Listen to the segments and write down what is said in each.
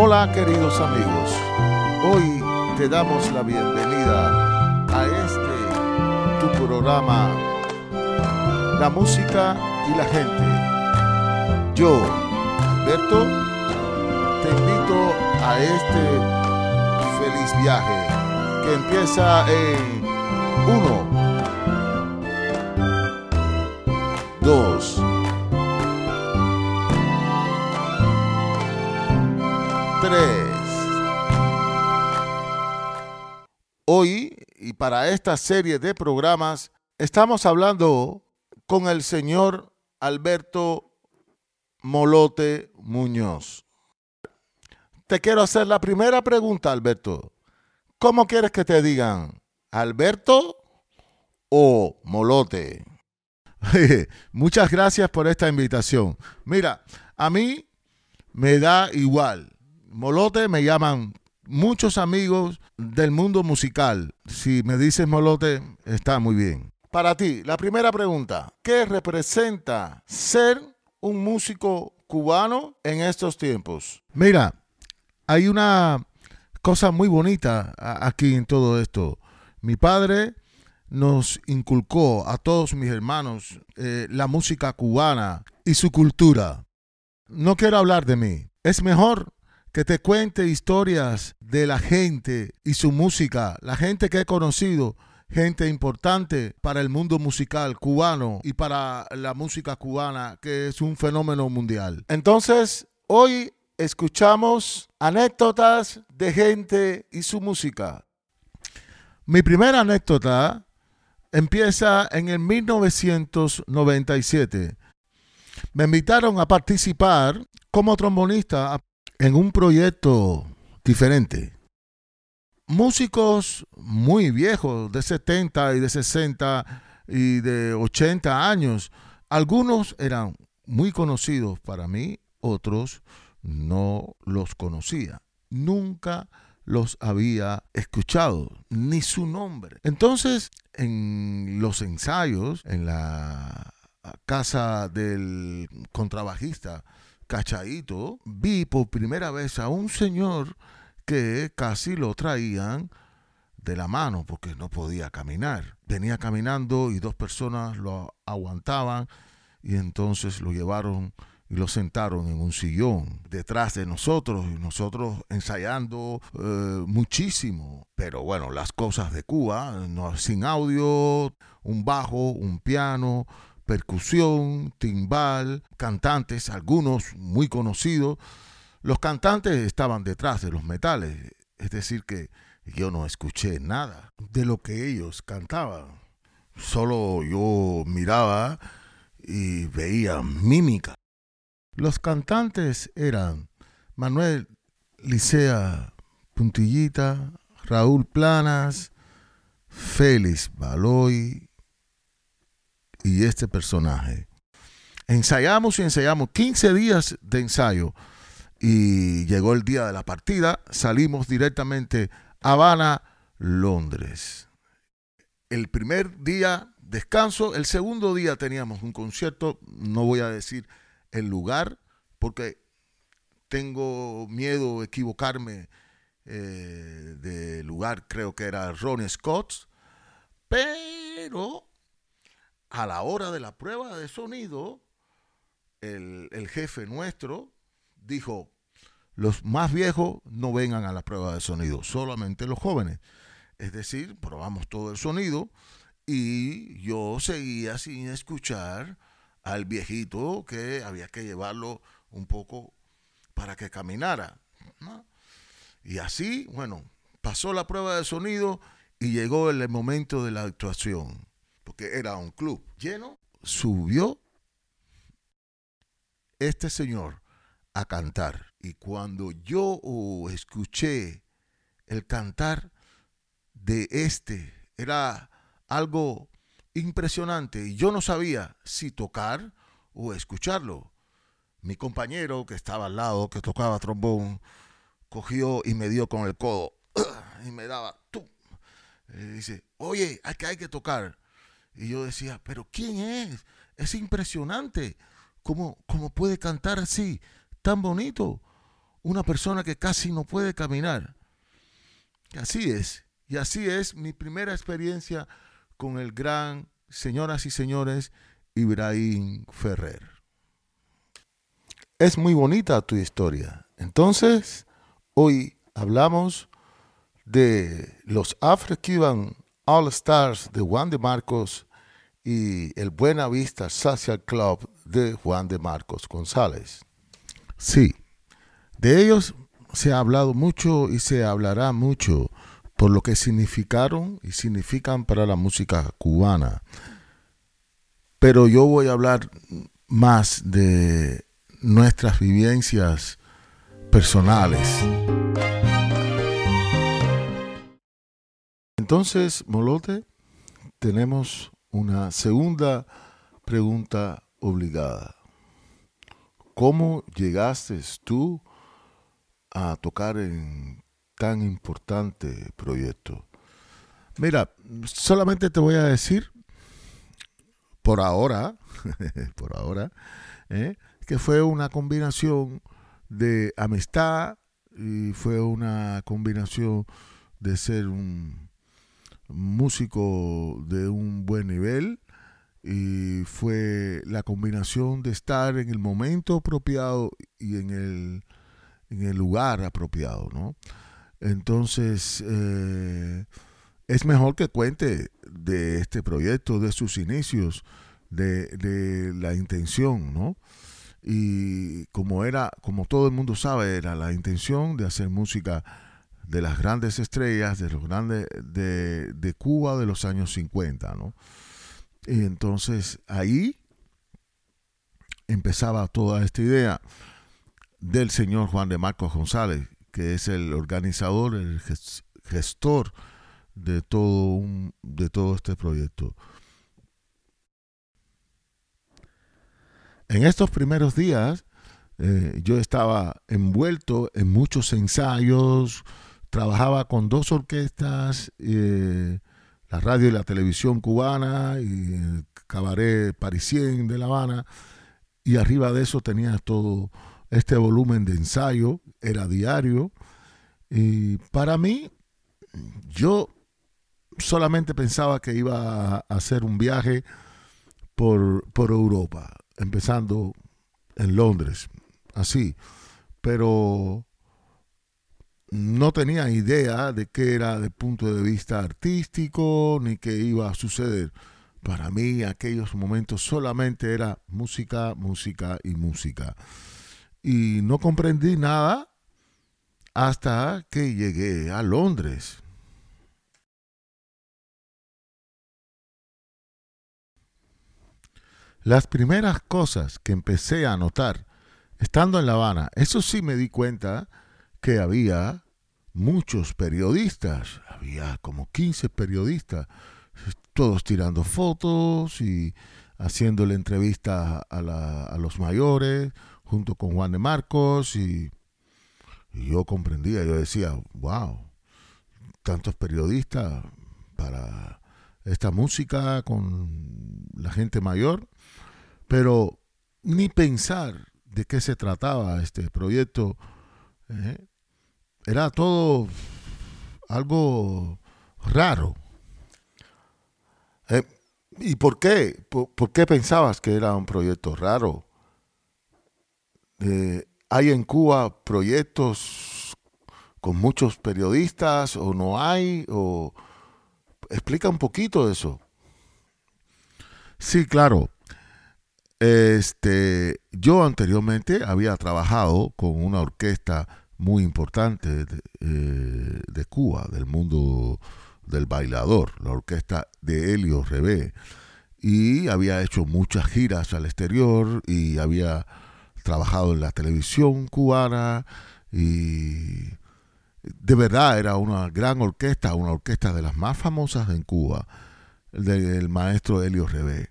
Hola queridos amigos, hoy te damos la bienvenida a este tu programa La música y la gente. Yo, Alberto, te invito a este feliz viaje que empieza en 1, 2, para esta serie de programas estamos hablando con el señor Alberto Molote Muñoz. Te quiero hacer la primera pregunta, Alberto. ¿Cómo quieres que te digan? ¿Alberto o Molote? Muchas gracias por esta invitación. Mira, a mí me da igual. Molote me llaman muchos amigos del mundo musical. Si me dices Molote, está muy bien. Para ti, la primera pregunta, ¿qué representa ser un músico cubano en estos tiempos? Mira, hay una cosa muy bonita aquí en todo esto. Mi padre nos inculcó a todos mis hermanos eh, la música cubana y su cultura. No quiero hablar de mí. Es mejor que te cuente historias de la gente y su música, la gente que he conocido, gente importante para el mundo musical cubano y para la música cubana, que es un fenómeno mundial. Entonces, hoy escuchamos anécdotas de gente y su música. Mi primera anécdota empieza en el 1997. Me invitaron a participar como trombonista en un proyecto diferente. Músicos muy viejos, de 70 y de 60 y de 80 años. Algunos eran muy conocidos para mí, otros no los conocía. Nunca los había escuchado, ni su nombre. Entonces, en los ensayos, en la casa del contrabajista Cachaito, vi por primera vez a un señor que casi lo traían de la mano porque no podía caminar. Venía caminando y dos personas lo aguantaban y entonces lo llevaron y lo sentaron en un sillón detrás de nosotros y nosotros ensayando eh, muchísimo. Pero bueno, las cosas de Cuba, no, sin audio, un bajo, un piano, percusión, timbal, cantantes, algunos muy conocidos. Los cantantes estaban detrás de los metales, es decir, que yo no escuché nada de lo que ellos cantaban. Solo yo miraba y veía mímica. Los cantantes eran Manuel Licea Puntillita, Raúl Planas, Félix Baloy y este personaje. Ensayamos y ensayamos. 15 días de ensayo y llegó el día de la partida, salimos directamente a Habana, Londres. El primer día descanso, el segundo día teníamos un concierto, no voy a decir el lugar, porque tengo miedo de equivocarme eh, de lugar, creo que era Ronnie Scott, pero a la hora de la prueba de sonido, el, el jefe nuestro dijo, los más viejos no vengan a la prueba de sonido, solamente los jóvenes. Es decir, probamos todo el sonido y yo seguía sin escuchar al viejito que había que llevarlo un poco para que caminara. Y así, bueno, pasó la prueba de sonido y llegó el momento de la actuación, porque era un club lleno. Subió este señor a cantar. Y cuando yo escuché el cantar de este, era algo impresionante y yo no sabía si tocar o escucharlo. Mi compañero que estaba al lado, que tocaba trombón, cogió y me dio con el codo y me daba, dice, oye, hay que, hay que tocar. Y yo decía, pero ¿quién es? Es impresionante cómo, cómo puede cantar así, tan bonito. Una persona que casi no puede caminar. Y así es. Y así es mi primera experiencia con el gran, señoras y señores, Ibrahim Ferrer. Es muy bonita tu historia. Entonces, hoy hablamos de los Afro-Cuban All Stars de Juan de Marcos y el Buena Vista Social Club de Juan de Marcos González. Sí, de ellos se ha hablado mucho y se hablará mucho por lo que significaron y significan para la música cubana. Pero yo voy a hablar más de nuestras vivencias personales. Entonces, Molote, tenemos una segunda pregunta obligada. ¿Cómo llegaste tú a tocar en tan importante proyecto? Mira, solamente te voy a decir, por ahora, por ahora, ¿eh? que fue una combinación de amistad y fue una combinación de ser un músico de un buen nivel y fue la combinación de estar en el momento apropiado y en el, en el lugar apropiado, ¿no? Entonces, eh, es mejor que cuente de este proyecto, de sus inicios, de, de, la intención, ¿no? Y como era, como todo el mundo sabe, era la intención de hacer música de las grandes estrellas, de los grandes de, de Cuba de los años 50, ¿no? Y entonces ahí empezaba toda esta idea del señor Juan de Marcos González, que es el organizador, el gestor de todo, un, de todo este proyecto. En estos primeros días eh, yo estaba envuelto en muchos ensayos, trabajaba con dos orquestas, eh, la radio y la televisión cubana y el cabaret parisien de La Habana, y arriba de eso tenía todo este volumen de ensayo, era diario, y para mí, yo solamente pensaba que iba a hacer un viaje por, por Europa, empezando en Londres, así, pero no tenía idea de qué era desde punto de vista artístico ni qué iba a suceder. Para mí aquellos momentos solamente era música, música y música. Y no comprendí nada hasta que llegué a Londres. Las primeras cosas que empecé a notar estando en La Habana, eso sí me di cuenta que había muchos periodistas, había como 15 periodistas, todos tirando fotos y haciéndole entrevista a, a los mayores, junto con Juan de Marcos, y, y yo comprendía, yo decía, wow, tantos periodistas para esta música con la gente mayor, pero ni pensar de qué se trataba este proyecto ¿eh? Era todo algo raro. Eh, ¿Y por qué? ¿Por, qué pensabas que era un proyecto raro? Eh, ¿Hay en Cuba proyectos con muchos periodistas o no hay? O... Explica un poquito eso. Sí, claro. Este, yo anteriormente había trabajado con una orquesta muy importante eh, de, Cuba, del mundo del bailador, la orquesta de Helio Rebé. Y había hecho muchas giras al exterior y había trabajado en la televisión cubana y de verdad era una gran orquesta, una orquesta de las más famosas en Cuba, del maestro Helio Rebé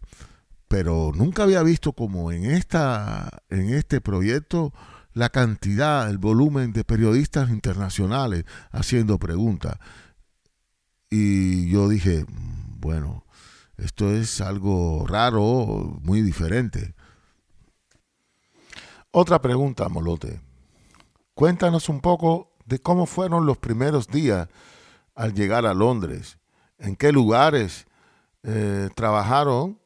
pero nunca había visto como en, esta, en este proyecto la cantidad, el volumen de periodistas internacionales haciendo preguntas. Y yo dije, mm, bueno, esto es algo raro, muy diferente. Otra pregunta, Molote. Cuéntanos un poco de cómo fueron los primeros días al llegar a Londres. ¿En qué lugares eh, trabajaron?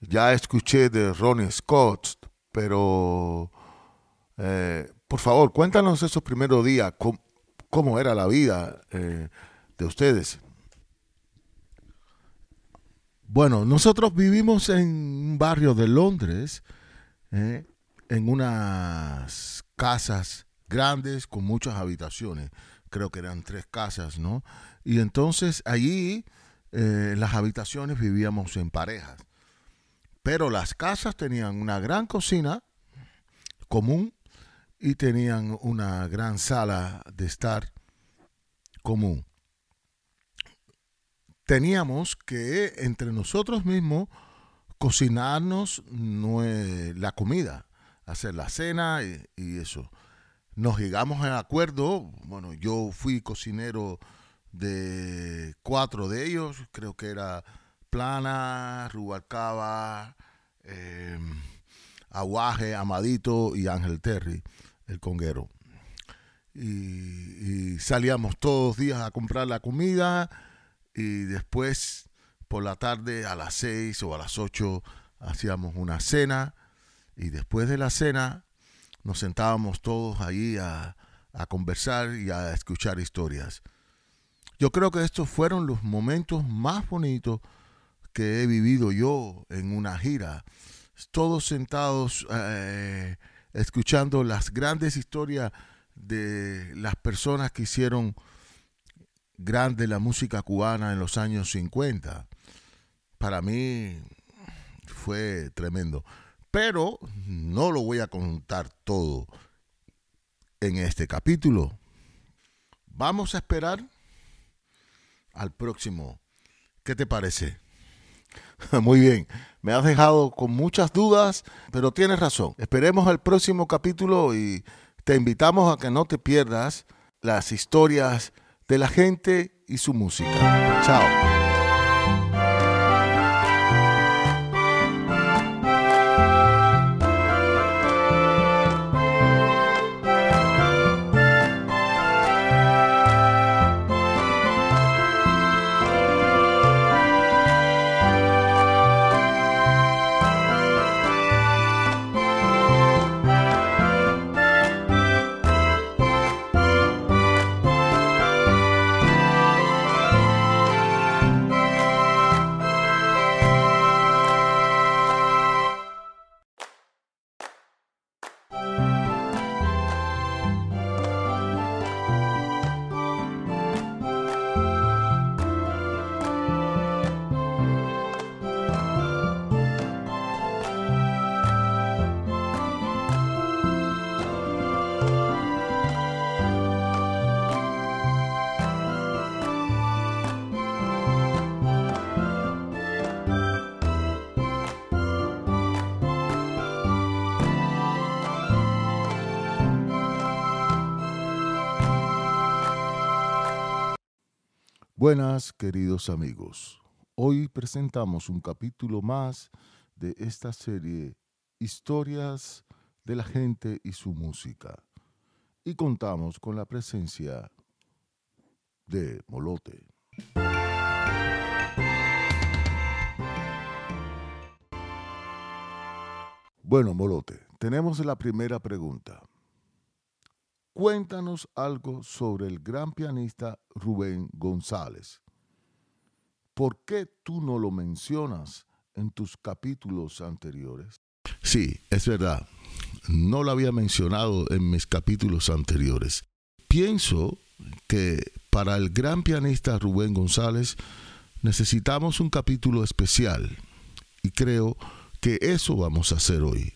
Ya escuché de Ronnie Scott, pero eh, por favor, cuéntanos esos primeros días, cómo, era la vida eh, de ustedes. Bueno, nosotros vivimos en un barrio de Londres, en unas casas grandes con muchas habitaciones. Creo que eran tres casas, ¿no? Y entonces allí eh, las habitaciones vivíamos en parejas. Pero las casas tenían una gran cocina común y tenían una gran sala de estar común. Teníamos que entre nosotros mismos cocinarnos la comida, hacer la cena y eso nos llegamos a acuerdo, bueno, yo fui cocinero de cuatro de ellos, creo que era Plana, Rubalcaba, eh, Aguaje, Amadito y Ángel Terry, el conguero. Y, salíamos todos los días a comprar la comida y después por la tarde a las seis o a las ocho hacíamos una cena y después de la cena nos sentábamos todos ahí a, conversar y a escuchar historias. Yo creo que estos fueron los momentos más bonitos que he vivido yo en una gira. Todos sentados eh, escuchando las grandes historias de las personas que hicieron grande la música cubana en los años 50. Para mí fue tremendo. Pero no lo voy a contar todo en este capítulo. Vamos a esperar al próximo. ¿Qué te parece? Muy bien, me has dejado con muchas dudas, pero tienes razón. Esperemos al próximo capítulo y te invitamos a que no te pierdas las historias de la gente y su música. Chao. Buenas, queridos amigos. Hoy presentamos un capítulo más de esta serie Historias de la gente y su música. Y contamos con la presencia de Molote. Bueno, Molote, tenemos la primera pregunta. Cuéntanos algo sobre el gran pianista Rubén González. ¿Por qué tú no lo mencionas en tus capítulos anteriores? Sí, es verdad. No lo había mencionado en mis capítulos anteriores. Pienso que para el gran pianista Rubén González necesitamos un capítulo especial y creo que eso vamos a hacer hoy.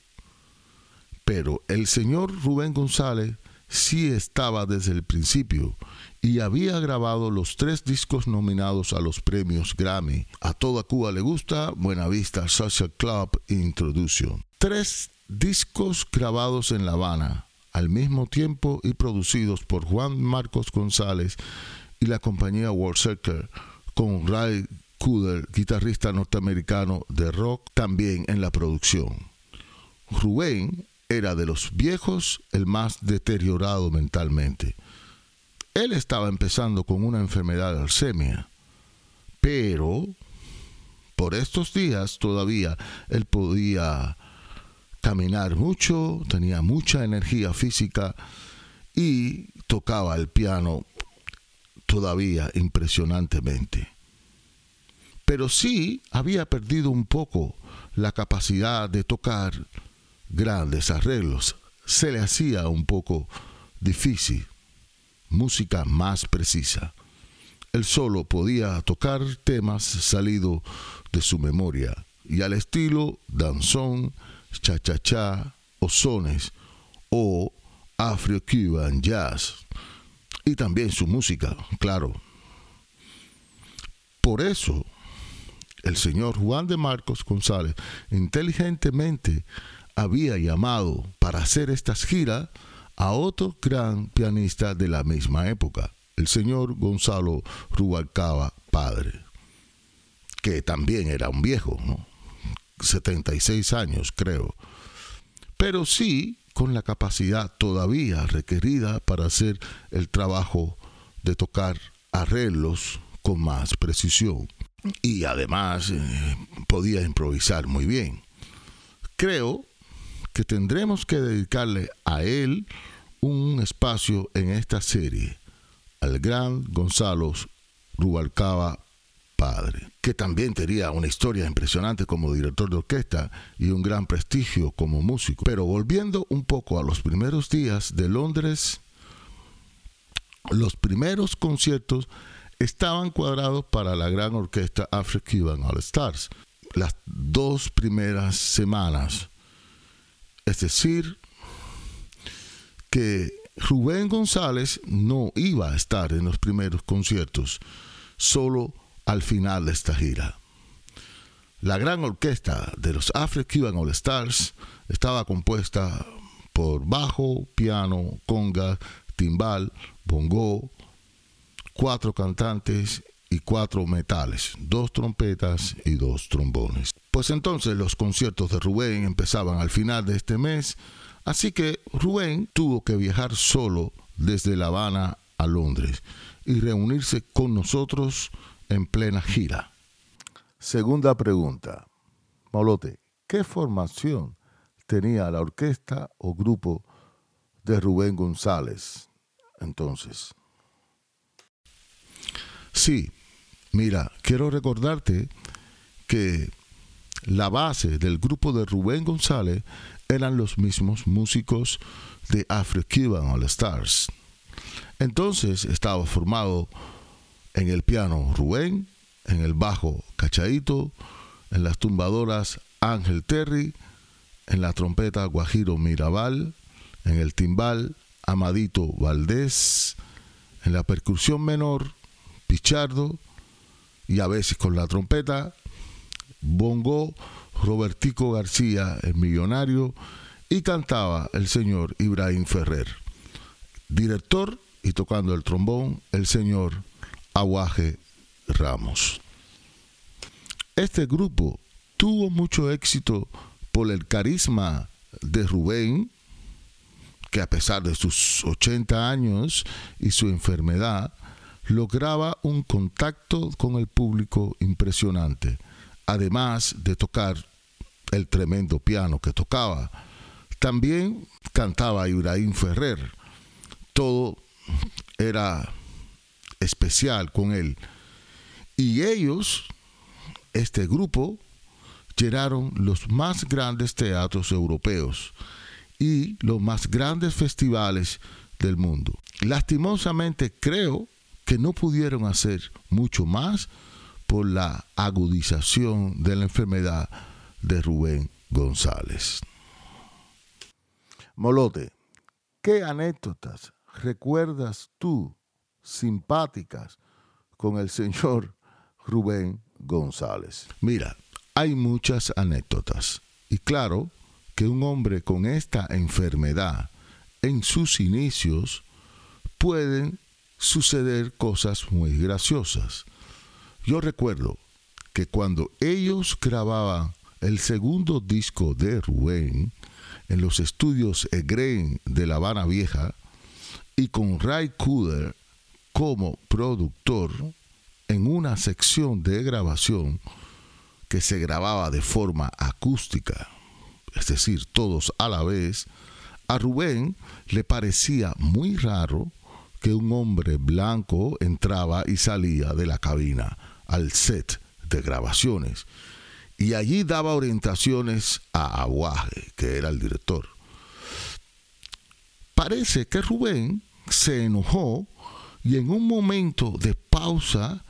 Pero el señor Rubén González sí estaba desde el principio y había grabado los tres discos nominados a los premios Grammy. A toda Cuba le gusta, Buena Vista Social Club Introduction. Tres discos grabados en La Habana al mismo tiempo y producidos por Juan Marcos González y la compañía World Circle con Ray Cooder, guitarrista norteamericano de rock, también en la producción. Rubén era de los viejos el más deteriorado mentalmente. Él estaba empezando con una enfermedad de alcemia, pero por estos días todavía él podía caminar mucho, tenía mucha energía física y tocaba el piano todavía impresionantemente. Pero sí había perdido un poco la capacidad de tocar grandes arreglos. Se le hacía un poco difícil. Música más precisa. Él solo podía tocar temas salidos de su memoria y al estilo danzón, cha-cha-cha o o afro-cuban jazz y también su música, claro. Por eso, el señor Juan de Marcos González inteligentemente había llamado para hacer estas giras a otro gran pianista de la misma época, el señor Gonzalo Rubalcaba Padre, que también era un viejo, ¿no? 76 años creo, pero sí con la capacidad todavía requerida para hacer el trabajo de tocar arreglos con más precisión y además eh, podía improvisar muy bien. Creo que tendremos que dedicarle a él un espacio en esta serie, al gran Gonzalo Rubalcaba padre, que también tenía una historia impresionante como director de orquesta y un gran prestigio como músico. Pero volviendo un poco a los primeros días de Londres, los primeros conciertos estaban cuadrados para la gran orquesta Afro-Cuban All Stars. Las dos primeras semanas, es decir, que Rubén González no iba a estar en los primeros conciertos, solo al final de esta gira. La gran orquesta de los Afro-Cuban All Stars estaba compuesta por bajo, piano, conga, timbal, bongo, cuatro cantantes y cuatro metales, dos trompetas y dos trombones. Pues entonces los conciertos de Rubén empezaban al final de este mes, así que Rubén tuvo que viajar solo desde La Habana a Londres y reunirse con nosotros en plena gira. Segunda pregunta. Molote, ¿qué formación tenía la orquesta o grupo de Rubén González entonces? Sí, mira, quiero recordarte que la base del grupo de Rubén González eran los mismos músicos de Afro-Cuban All Stars. Entonces estaba formado en el piano Rubén, en el bajo Cachaito, en las tumbadoras Ángel Terry, en la trompeta Guajiro Mirabal, en el timbal Amadito Valdés, en la percusión menor Pichardo y a veces con la trompeta bongo Robertico García, el millonario, y cantaba el señor Ibrahim Ferrer. Director y tocando el trombón, el señor Aguaje Ramos. Este grupo tuvo mucho éxito por el carisma de Rubén, que a pesar de sus 80 años y su enfermedad, lograba un contacto con el público impresionante, además de tocar el tremendo piano que tocaba. También cantaba Ibrahim Ferrer. Todo era especial con él. Y ellos, este grupo, llenaron los más grandes teatros europeos y los más grandes festivales del mundo. Lastimosamente creo que no pudieron hacer mucho más por la agudización de la enfermedad de Rubén González. Molote, ¿qué anécdotas recuerdas tú simpáticas con el señor Rubén González. Mira, hay muchas anécdotas y claro que un hombre con esta enfermedad en sus inicios pueden suceder cosas muy graciosas. Yo recuerdo que cuando ellos grababan el segundo disco de Rubén, en los estudios Egrain de La Habana Vieja y con Ray Cooder como productor en una sección de grabación que se grababa de forma acústica, es decir, todos a la vez, a Rubén le parecía muy raro que un hombre blanco entraba y salía de la cabina al set de grabaciones y allí daba orientaciones a Aguaje, que era el director. Parece que Rubén se enojó y en un momento de pausa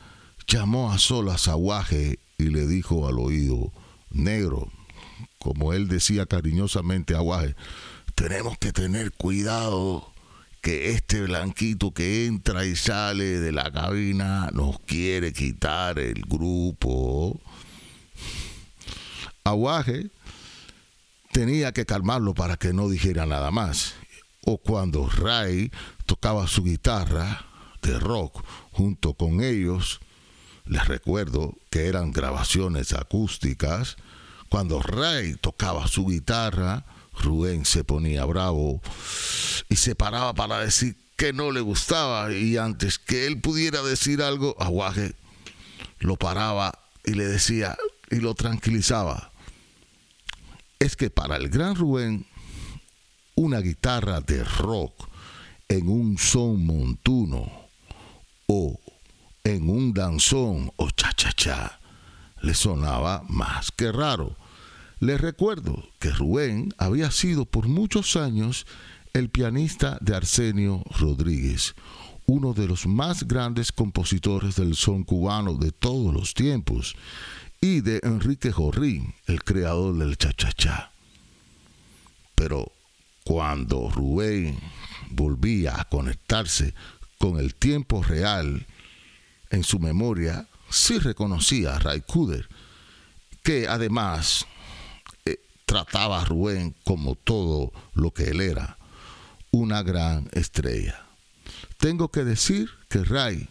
llamó a solas a Aguaje y le dijo al oído, negro, como él decía cariñosamente a Aguaje, tenemos que tener cuidado que este blanquito que entra y sale de la cabina nos quiere quitar el grupo. Aguaje tenía que calmarlo para que no dijera nada más. O cuando Ray tocaba su guitarra de rock junto con ellos, les recuerdo que eran grabaciones acústicas, cuando Ray tocaba su guitarra, Rubén se ponía bravo y se paraba para decir que no le gustaba y antes que él pudiera decir algo, Aguaje lo paraba y le decía y lo tranquilizaba. Es que para el gran Rubén, una guitarra de rock en un son montuno o en un danzón o cha-cha-cha le sonaba más que raro les recuerdo que Rubén había sido por muchos años el pianista de Arsenio Rodríguez, uno de los más grandes compositores del son cubano de todos los tiempos, y de Enrique Jorrín, el creador del cha-cha-cha. Pero cuando Rubén volvía a conectarse con el tiempo real en su memoria, sí reconocía a Ray Kuder, que además trataba a Rubén como todo lo que él era, una gran estrella. Tengo que decir que Ray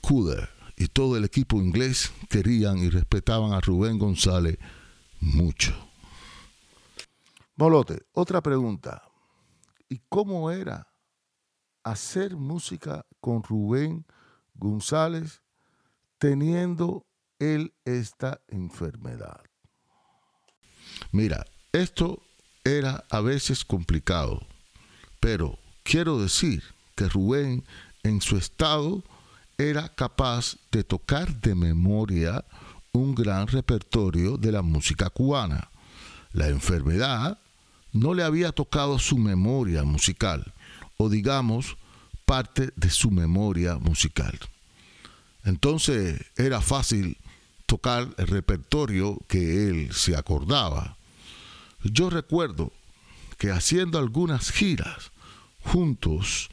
Kuder y todo el equipo inglés querían y respetaban a Rubén González mucho. Molote, otra pregunta. ¿Y cómo era hacer música con Rubén González teniendo él esta enfermedad? Mira, esto era a veces complicado, pero quiero decir que Rubén en su estado era capaz de tocar de memoria un gran repertorio de la música cubana. La enfermedad no le había tocado su memoria musical, o digamos, parte de su memoria musical. Entonces era fácil tocar el repertorio que él se acordaba. Yo recuerdo que haciendo algunas giras juntos,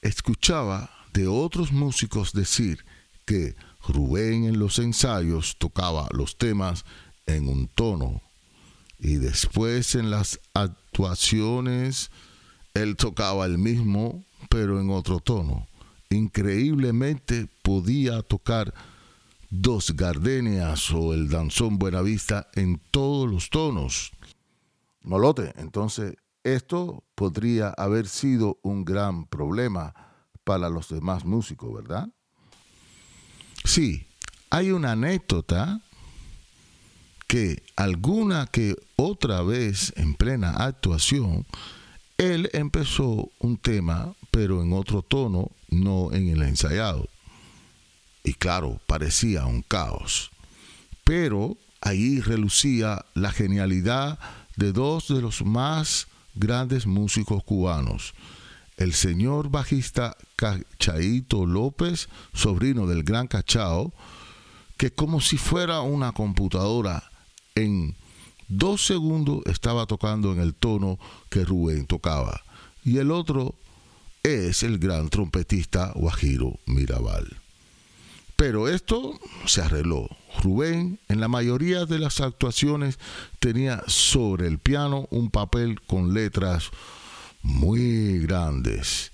escuchaba de otros músicos decir que Rubén en los ensayos tocaba los temas en un tono y después en las actuaciones él tocaba el mismo pero en otro tono. Increíblemente podía tocar dos gardenias o el danzón Buenavista en todos los tonos. Molote, entonces esto podría haber sido un gran problema para los demás músicos, ¿verdad? Sí, hay una anécdota que alguna que otra vez en plena actuación, él empezó un tema, pero en otro tono, no en el ensayado y claro, parecía un caos. Pero ahí relucía la genialidad de dos de los más grandes músicos cubanos, el señor bajista Cachaito López, sobrino del gran Cachao, que como si fuera una computadora, en dos segundos estaba tocando en el tono que Rubén tocaba. Y el otro es el gran trompetista Guajiro Mirabal. Pero esto se arregló. Rubén en la mayoría de las actuaciones tenía sobre el piano un papel con letras muy grandes,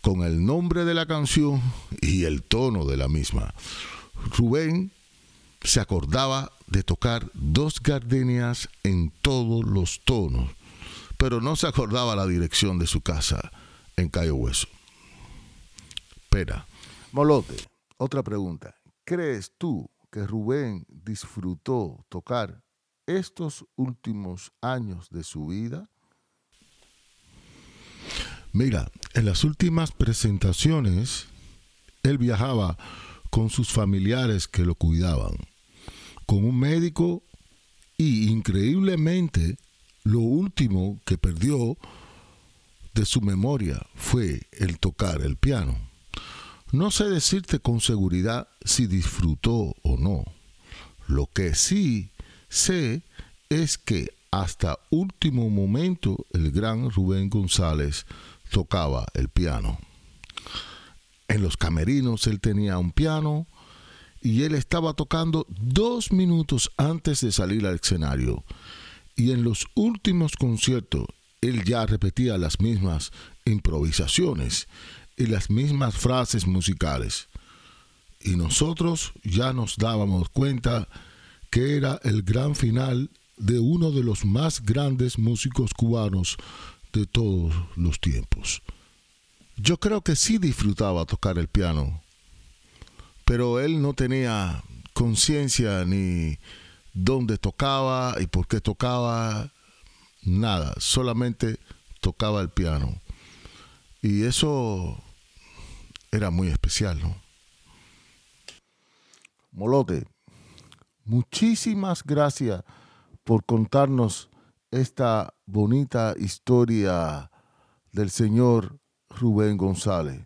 con el nombre de la canción y el tono de la misma. Rubén se acordaba de tocar dos gardenias en todos los tonos. pero no se acordaba la dirección de su casa en Cayo Hueso. Espera. Molote, otra pregunta. ¿Crees tú que Rubén disfrutó tocar estos últimos años de su vida? Mira, en las últimas presentaciones, él viajaba con sus familiares que lo cuidaban, con un médico y increíblemente lo último que perdió de su memoria fue el tocar el piano. No sé decirte con seguridad si disfrutó o no. Lo que sí sé es que hasta último momento el gran Rubén González tocaba el piano. En los camerinos él tenía un piano y él estaba tocando dos minutos antes de salir al escenario. Y en los últimos conciertos él ya repetía las mismas improvisaciones y las mismas frases musicales. Y nosotros ya nos dábamos cuenta que era el gran final de uno de los más grandes músicos cubanos de todos los tiempos. Yo creo que sí disfrutaba tocar el piano, pero él no tenía conciencia ni dónde tocaba y por qué tocaba, nada, solamente tocaba el piano. Y eso era muy especial, ¿no? Molote, muchísimas gracias por contarnos esta bonita historia del señor Rubén González.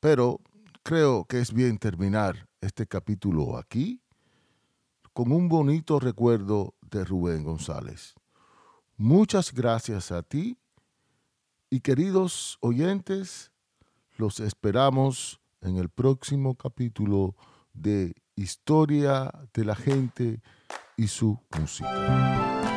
Pero creo que es bien terminar este capítulo aquí con un bonito recuerdo de Rubén González. Muchas gracias a ti y queridos oyentes, los esperamos en el próximo capítulo de Historia de la Gente y su Música.